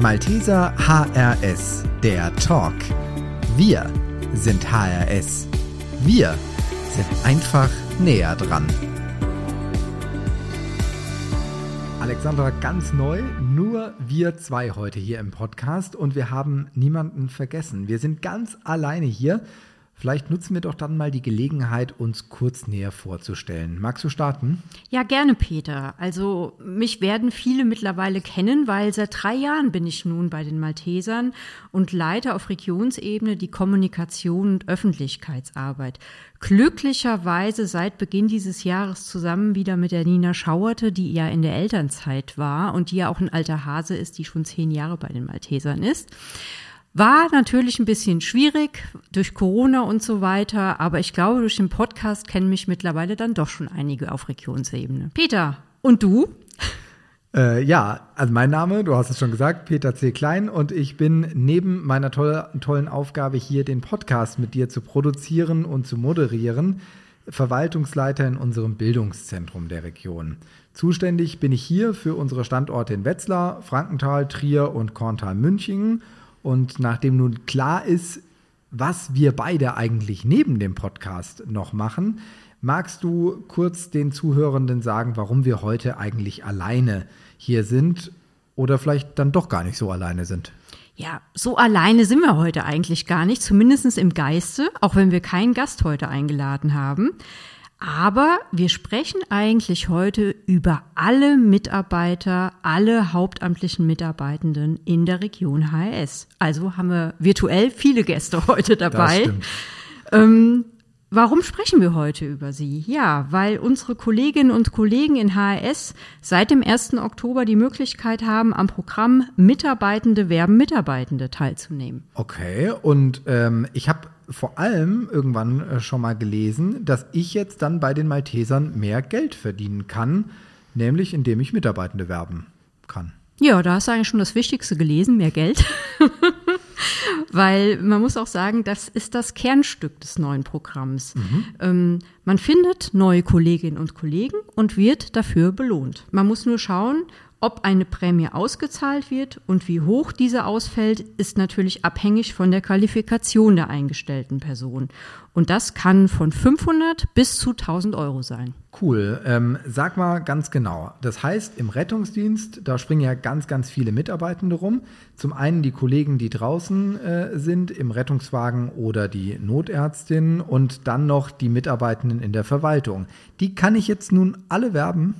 Malteser HRS, der Talk. Wir sind HRS. Wir sind einfach näher dran. Alexandra, ganz neu, nur wir zwei heute hier im Podcast und wir haben niemanden vergessen. Wir sind ganz alleine hier Vielleicht nutzen wir doch dann mal die Gelegenheit, uns kurz näher vorzustellen. Magst du starten? Ja, gerne, Peter. Also mich werden viele mittlerweile kennen, weil seit drei Jahren bin ich nun bei den Maltesern und leite auf Regionsebene die Kommunikation und Öffentlichkeitsarbeit. Glücklicherweise seit Beginn dieses Jahres zusammen wieder mit der Nina Schauerte, die ja in der Elternzeit war und die ja auch ein alter Hase ist, die schon zehn Jahre bei den Maltesern ist. War natürlich ein bisschen schwierig durch Corona und so weiter, aber ich glaube, durch den Podcast kennen mich mittlerweile dann doch schon einige auf Regionsebene. Peter, und du? Äh, ja, also mein Name, du hast es schon gesagt, Peter C. Klein und ich bin neben meiner toll, tollen Aufgabe hier, den Podcast mit dir zu produzieren und zu moderieren, Verwaltungsleiter in unserem Bildungszentrum der Region. Zuständig bin ich hier für unsere Standorte in Wetzlar, Frankenthal, Trier und Korntal-Münchingen und nachdem nun klar ist, was wir beide eigentlich neben dem Podcast noch machen, magst du kurz den Zuhörenden sagen, warum wir heute eigentlich alleine hier sind oder vielleicht dann doch gar nicht so alleine sind? Ja, so alleine sind wir heute eigentlich gar nicht, zumindest im Geiste, auch wenn wir keinen Gast heute eingeladen haben. Aber wir sprechen eigentlich heute über alle Mitarbeiter, alle hauptamtlichen Mitarbeitenden in der Region HRS. Also haben wir virtuell viele Gäste heute dabei. Ähm, warum sprechen wir heute über sie? Ja, weil unsere Kolleginnen und Kollegen in HRS seit dem 1. Oktober die Möglichkeit haben, am Programm Mitarbeitende werben Mitarbeitende teilzunehmen. Okay, und ähm, ich habe vor allem irgendwann äh, schon mal gelesen, dass ich jetzt dann bei den Maltesern mehr Geld verdienen kann, nämlich indem ich Mitarbeitende werben kann. Ja, da hast du eigentlich schon das Wichtigste gelesen, mehr Geld. Weil man muss auch sagen, das ist das Kernstück des neuen Programms. Mhm. Ähm, man findet neue Kolleginnen und Kollegen und wird dafür belohnt. Man muss nur schauen, ob eine Prämie ausgezahlt wird und wie hoch diese ausfällt, ist natürlich abhängig von der Qualifikation der eingestellten Person. Und das kann von 500 bis zu 1000 Euro sein. Cool. Ähm, sag mal ganz genau. Das heißt, im Rettungsdienst, da springen ja ganz, ganz viele Mitarbeitende rum. Zum einen die Kollegen, die draußen äh, sind, im Rettungswagen oder die Notärztin und dann noch die Mitarbeitenden in der Verwaltung. Die kann ich jetzt nun alle werben?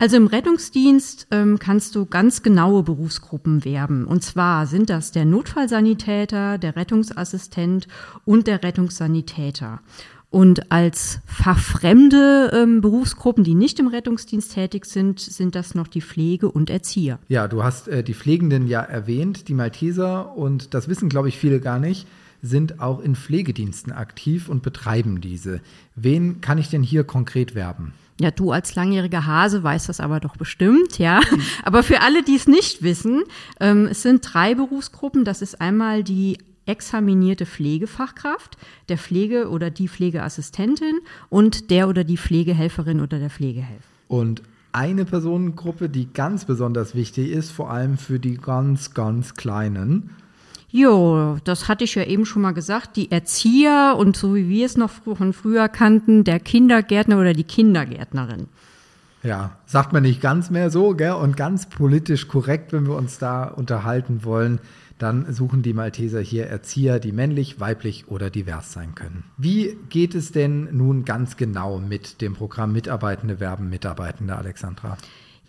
Also im Rettungsdienst ähm, kannst du ganz genaue Berufsgruppen werben. Und zwar sind das der Notfallsanitäter, der Rettungsassistent und der Rettungssanitäter. Und als fachfremde ähm, Berufsgruppen, die nicht im Rettungsdienst tätig sind, sind das noch die Pflege und Erzieher. Ja, du hast äh, die Pflegenden ja erwähnt, die Malteser, und das wissen, glaube ich, viele gar nicht, sind auch in Pflegediensten aktiv und betreiben diese. Wen kann ich denn hier konkret werben? Ja, du als langjähriger Hase weißt das aber doch bestimmt, ja. Mhm. Aber für alle, die es nicht wissen, ähm, es sind drei Berufsgruppen. Das ist einmal die examinierte Pflegefachkraft, der Pflege- oder die Pflegeassistentin und der oder die Pflegehelferin oder der Pflegehelfer. Und eine Personengruppe, die ganz besonders wichtig ist, vor allem für die ganz, ganz Kleinen, Jo, das hatte ich ja eben schon mal gesagt. Die Erzieher und so wie wir es noch von früher kannten, der Kindergärtner oder die Kindergärtnerin. Ja, sagt man nicht ganz mehr so, gell? Und ganz politisch korrekt, wenn wir uns da unterhalten wollen, dann suchen die Malteser hier Erzieher, die männlich, weiblich oder divers sein können. Wie geht es denn nun ganz genau mit dem Programm Mitarbeitende werben Mitarbeitende, Alexandra?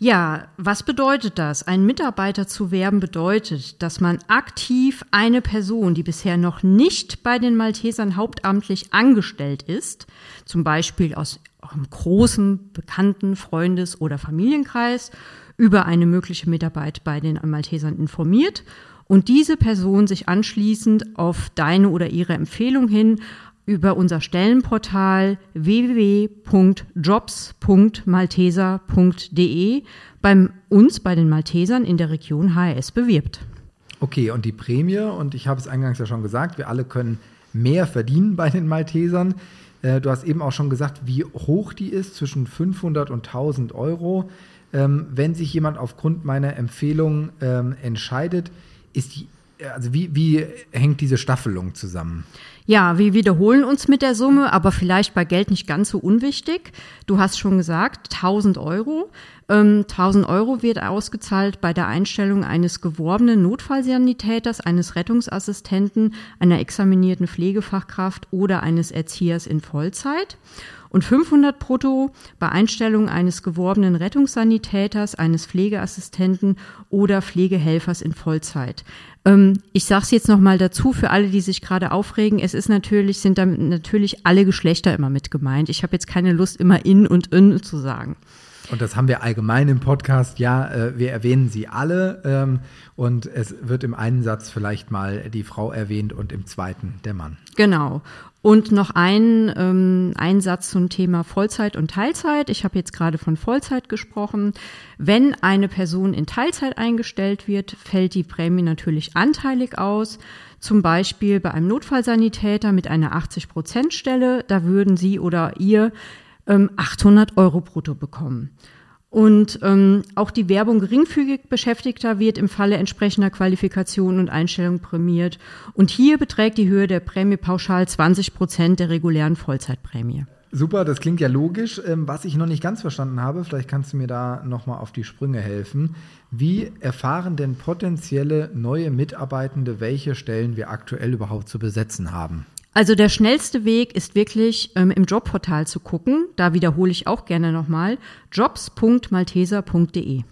Ja, was bedeutet das? Ein Mitarbeiter zu werben bedeutet, dass man aktiv eine Person, die bisher noch nicht bei den Maltesern hauptamtlich angestellt ist, zum Beispiel aus einem großen, bekannten Freundes- oder Familienkreis, über eine mögliche Mitarbeit bei den Maltesern informiert und diese Person sich anschließend auf deine oder ihre Empfehlung hin über unser Stellenportal www.jobs.malteser.de bei uns bei den Maltesern in der Region HRS bewirbt. Okay, und die Prämie, und ich habe es eingangs ja schon gesagt, wir alle können mehr verdienen bei den Maltesern. Äh, du hast eben auch schon gesagt, wie hoch die ist, zwischen 500 und 1000 Euro. Ähm, wenn sich jemand aufgrund meiner Empfehlung ähm, entscheidet, ist die, also wie, wie hängt diese Staffelung zusammen? Ja, wir wiederholen uns mit der Summe, aber vielleicht bei Geld nicht ganz so unwichtig. Du hast schon gesagt, 1000 Euro. Ähm, 1000 Euro wird ausgezahlt bei der Einstellung eines geworbenen Notfallsanitäters, eines Rettungsassistenten, einer examinierten Pflegefachkraft oder eines Erziehers in Vollzeit und 500 brutto bei Einstellung eines geworbenen Rettungssanitäters, eines Pflegeassistenten oder Pflegehelfers in Vollzeit. Ähm, ich sage es jetzt nochmal dazu für alle, die sich gerade aufregen. Es ist natürlich, sind damit natürlich alle Geschlechter immer mit gemeint. Ich habe jetzt keine Lust, immer in und in zu sagen. Und das haben wir allgemein im Podcast. Ja, äh, wir erwähnen sie alle ähm, und es wird im einen Satz vielleicht mal die Frau erwähnt und im zweiten der Mann. Genau. Und noch ein, ähm, ein Satz zum Thema Vollzeit und Teilzeit. Ich habe jetzt gerade von Vollzeit gesprochen. Wenn eine Person in Teilzeit eingestellt wird, fällt die Prämie natürlich anteilig aus. Zum Beispiel bei einem Notfallsanitäter mit einer 80-Prozent-Stelle, da würden Sie oder ihr ähm, 800 Euro brutto bekommen. Und ähm, auch die Werbung geringfügig Beschäftigter wird im Falle entsprechender Qualifikation und Einstellung prämiert. Und hier beträgt die Höhe der Prämie pauschal 20 Prozent der regulären Vollzeitprämie. Super, das klingt ja logisch. Ähm, was ich noch nicht ganz verstanden habe, vielleicht kannst du mir da nochmal auf die Sprünge helfen. Wie erfahren denn potenzielle neue Mitarbeitende, welche Stellen wir aktuell überhaupt zu besetzen haben? Also der schnellste Weg ist wirklich ähm, im Jobportal zu gucken. Da wiederhole ich auch gerne nochmal jobs.malteser.de.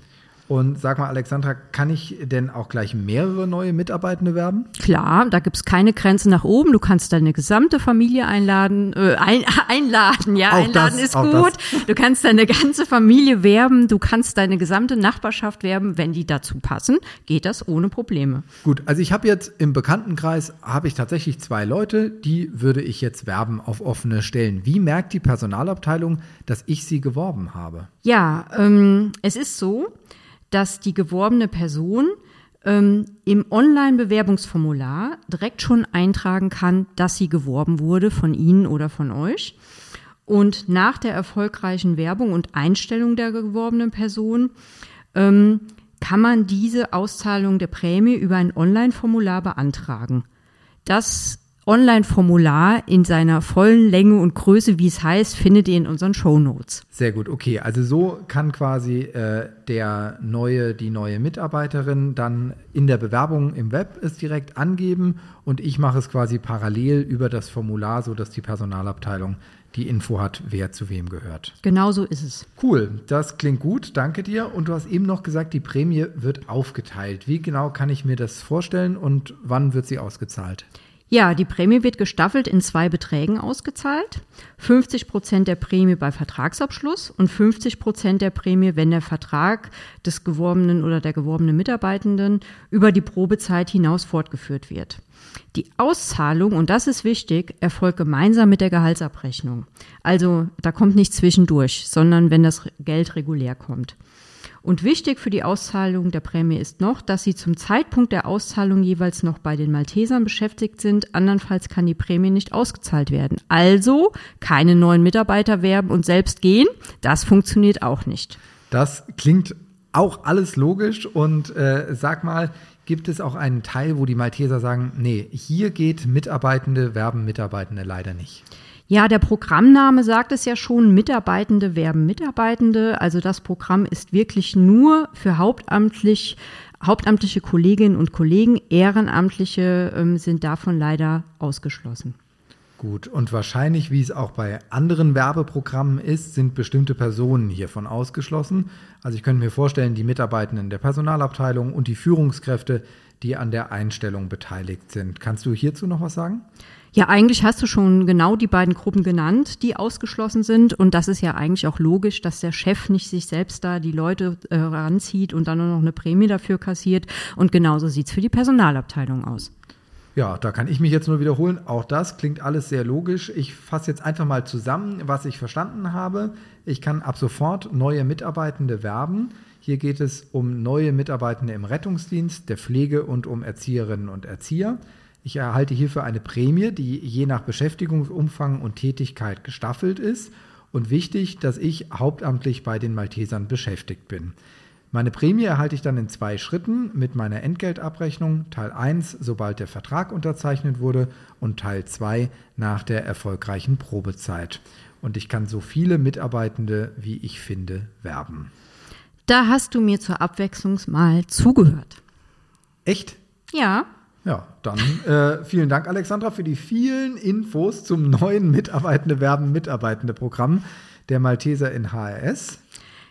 Und sag mal, Alexandra, kann ich denn auch gleich mehrere neue Mitarbeitende werben? Klar, da gibt's keine Grenze nach oben. Du kannst deine gesamte Familie einladen, äh, ein, einladen, ja, auch einladen das, ist gut. Das. Du kannst deine ganze Familie werben, du kannst deine gesamte Nachbarschaft werben, wenn die dazu passen, geht das ohne Probleme. Gut, also ich habe jetzt im Bekanntenkreis habe ich tatsächlich zwei Leute, die würde ich jetzt werben auf offene Stellen. Wie merkt die Personalabteilung, dass ich sie geworben habe? Ja, ähm, es ist so, dass die geworbene Person ähm, im Online-Bewerbungsformular direkt schon eintragen kann, dass sie geworben wurde von Ihnen oder von euch. Und nach der erfolgreichen Werbung und Einstellung der geworbenen Person ähm, kann man diese Auszahlung der Prämie über ein Online-Formular beantragen. Das Online-Formular in seiner vollen Länge und Größe, wie es heißt, findet ihr in unseren Show Notes. Sehr gut, okay. Also so kann quasi äh, der neue, die neue Mitarbeiterin dann in der Bewerbung im Web es direkt angeben und ich mache es quasi parallel über das Formular, sodass die Personalabteilung die Info hat, wer zu wem gehört. Genau so ist es. Cool, das klingt gut, danke dir. Und du hast eben noch gesagt, die Prämie wird aufgeteilt. Wie genau kann ich mir das vorstellen und wann wird sie ausgezahlt? Ja, die Prämie wird gestaffelt in zwei Beträgen ausgezahlt. 50 Prozent der Prämie bei Vertragsabschluss und 50 Prozent der Prämie, wenn der Vertrag des geworbenen oder der geworbenen Mitarbeitenden über die Probezeit hinaus fortgeführt wird. Die Auszahlung, und das ist wichtig, erfolgt gemeinsam mit der Gehaltsabrechnung. Also da kommt nicht zwischendurch, sondern wenn das Geld regulär kommt. Und wichtig für die Auszahlung der Prämie ist noch, dass Sie zum Zeitpunkt der Auszahlung jeweils noch bei den Maltesern beschäftigt sind. Andernfalls kann die Prämie nicht ausgezahlt werden. Also keine neuen Mitarbeiter werben und selbst gehen. Das funktioniert auch nicht. Das klingt auch alles logisch und äh, sag mal, gibt es auch einen Teil, wo die Malteser sagen, nee, hier geht Mitarbeitende, werben Mitarbeitende leider nicht. Ja, der Programmname sagt es ja schon, Mitarbeitende werben Mitarbeitende. Also das Programm ist wirklich nur für hauptamtlich, hauptamtliche Kolleginnen und Kollegen. Ehrenamtliche ähm, sind davon leider ausgeschlossen. Gut, und wahrscheinlich, wie es auch bei anderen Werbeprogrammen ist, sind bestimmte Personen hiervon ausgeschlossen. Also ich könnte mir vorstellen, die Mitarbeitenden der Personalabteilung und die Führungskräfte, die an der Einstellung beteiligt sind. Kannst du hierzu noch was sagen? Ja, eigentlich hast du schon genau die beiden Gruppen genannt, die ausgeschlossen sind. Und das ist ja eigentlich auch logisch, dass der Chef nicht sich selbst da die Leute äh, ranzieht und dann nur noch eine Prämie dafür kassiert. Und genauso sieht's für die Personalabteilung aus. Ja, da kann ich mich jetzt nur wiederholen. Auch das klingt alles sehr logisch. Ich fasse jetzt einfach mal zusammen, was ich verstanden habe. Ich kann ab sofort neue Mitarbeitende werben. Hier geht es um neue Mitarbeitende im Rettungsdienst, der Pflege und um Erzieherinnen und Erzieher. Ich erhalte hierfür eine Prämie, die je nach Beschäftigungsumfang und Tätigkeit gestaffelt ist. und wichtig, dass ich hauptamtlich bei den Maltesern beschäftigt bin. Meine Prämie erhalte ich dann in zwei Schritten mit meiner Entgeltabrechnung. Teil 1, sobald der Vertrag unterzeichnet wurde und Teil 2 nach der erfolgreichen Probezeit. Und ich kann so viele Mitarbeitende, wie ich finde, werben. Da hast du mir zur Abwechslung mal zugehört. Echt? Ja. Ja, dann äh, vielen Dank, Alexandra, für die vielen Infos zum neuen Mitarbeitende Werben Mitarbeitende Programm der Malteser in HRS.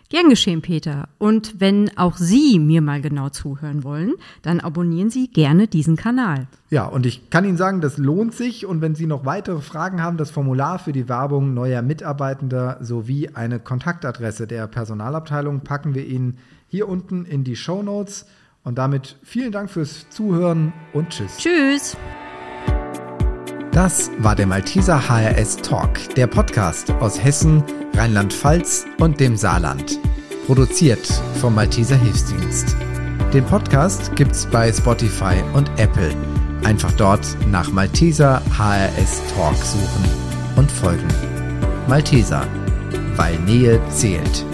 Gern geschehen, Peter. Und wenn auch Sie mir mal genau zuhören wollen, dann abonnieren Sie gerne diesen Kanal. Ja, und ich kann Ihnen sagen, das lohnt sich. Und wenn Sie noch weitere Fragen haben, das Formular für die Werbung neuer Mitarbeitender sowie eine Kontaktadresse der Personalabteilung packen wir Ihnen hier unten in die Show Notes. Und damit vielen Dank fürs Zuhören und tschüss. Tschüss. Das war der Malteser HRS Talk, der Podcast aus Hessen, Rheinland-Pfalz und dem Saarland. Produziert vom Malteser Hilfsdienst. Den Podcast gibt's bei Spotify und Apple. Einfach dort nach Malteser HRS Talk suchen und folgen. Malteser, weil Nähe zählt.